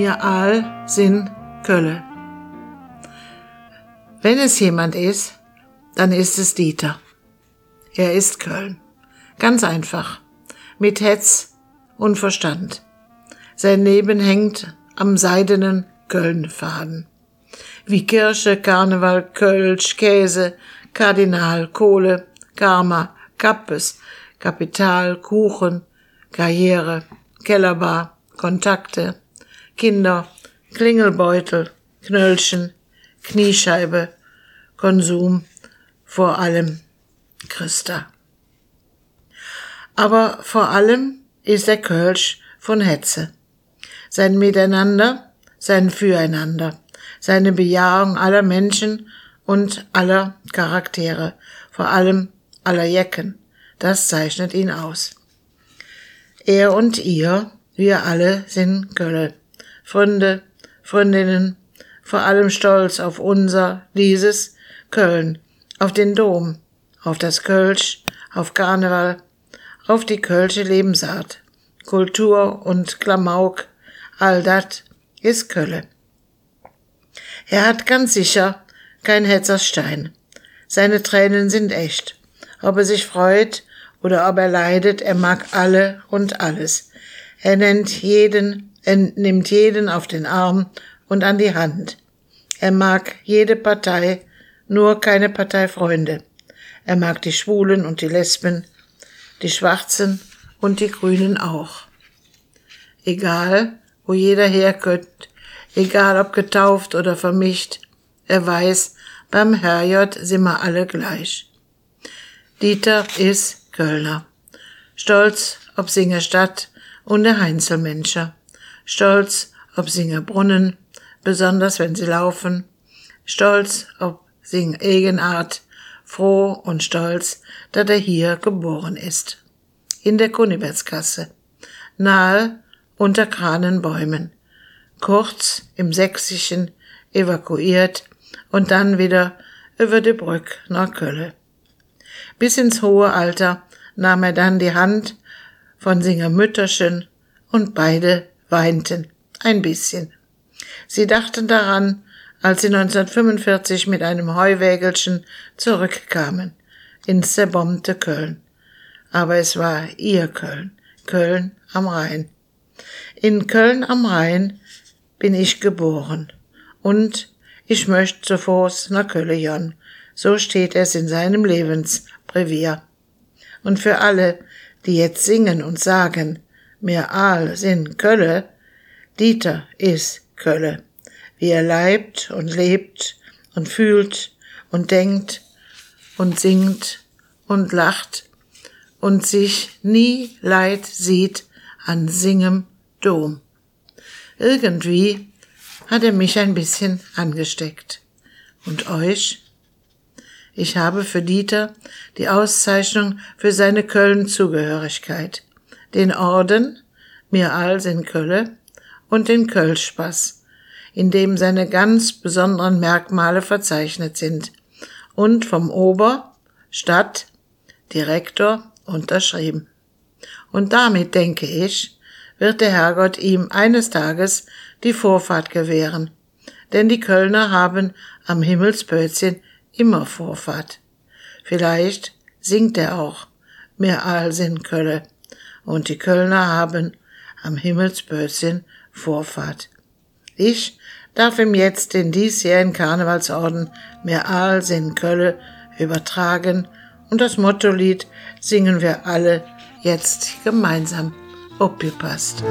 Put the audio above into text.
mir all sind Kölle. Wenn es jemand ist, dann ist es Dieter. Er ist Köln. Ganz einfach. Mit Hetz und Verstand. Sein Leben hängt am seidenen Köln-Faden. Wie Kirche, Karneval, Kölsch, Käse, Kardinal, Kohle, Karma, Kappes, Kapital, Kuchen, Karriere, Kellerbar, Kontakte, Kinder, Klingelbeutel, Knöllchen, Kniescheibe, Konsum, vor allem Christa. Aber vor allem ist der Kölsch von Hetze. Sein Miteinander, sein Füreinander, seine Bejahung aller Menschen und aller Charaktere, vor allem aller Jecken, das zeichnet ihn aus. Er und ihr, wir alle sind Kölle, Freunde, Freundinnen, vor allem stolz auf unser, dieses Köln, auf den Dom, auf das Kölsch, auf Karneval, auf die kölsche Lebensart, Kultur und Klamauk, all dat is Kölle. Er hat ganz sicher kein Hetzerstein. Seine Tränen sind echt. Ob er sich freut oder ob er leidet, er mag alle und alles. Er nennt jeden, er nimmt jeden auf den Arm und an die Hand. Er mag jede Partei, nur keine Parteifreunde. Er mag die Schwulen und die Lesben, die Schwarzen und die Grünen auch. Egal, wo jeder herkommt, egal ob getauft oder vermischt, er weiß, beim Herrjott sind wir alle gleich. Dieter ist Kölner. Stolz ob Singer Stadt und der Heinzelmenscher. Stolz ob Singer Brunnen, besonders wenn sie laufen. Stolz ob Sing Egenart, froh und stolz, dass er hier geboren ist. In der Kunibertskasse. Nahe unter Kranenbäumen. Kurz im Sächsischen evakuiert und dann wieder über die Brück nach Kölle. Bis ins hohe Alter nahm er dann die Hand von Singer Mütterchen und beide weinten ein bisschen. Sie dachten daran, als sie 1945 mit einem Heuwägelchen zurückkamen ins zerbombte Köln. Aber es war ihr Köln, Köln am Rhein. In Köln am Rhein bin ich geboren und ich möchte zu Fuß nach Köln. So steht es in seinem Lebensbrevier. Und für alle, die jetzt singen und sagen, mir all sind Kölle, Dieter ist Kölle, wie er leibt und lebt und fühlt und denkt und singt und lacht und sich nie leid sieht an Singem Dom. Irgendwie hat er mich ein bisschen angesteckt. Und euch? Ich habe für Dieter die Auszeichnung für seine Köln-Zugehörigkeit, den Orden, mir als in Kölle, und den Kölschpass, in dem seine ganz besonderen Merkmale verzeichnet sind und vom Ober, Stadt, Direktor unterschrieben. Und damit, denke ich, wird der Herrgott ihm eines Tages die Vorfahrt gewähren. Denn die Kölner haben am Himmelspötzchen immer Vorfahrt. Vielleicht singt er auch mehr als in Kölle. Und die Kölner haben am Himmelspötzchen Vorfahrt. Ich darf ihm jetzt den diesjährigen Karnevalsorden mehr als in Kölle übertragen und das Mottolied singen wir alle jetzt gemeinsam. Opgepasst.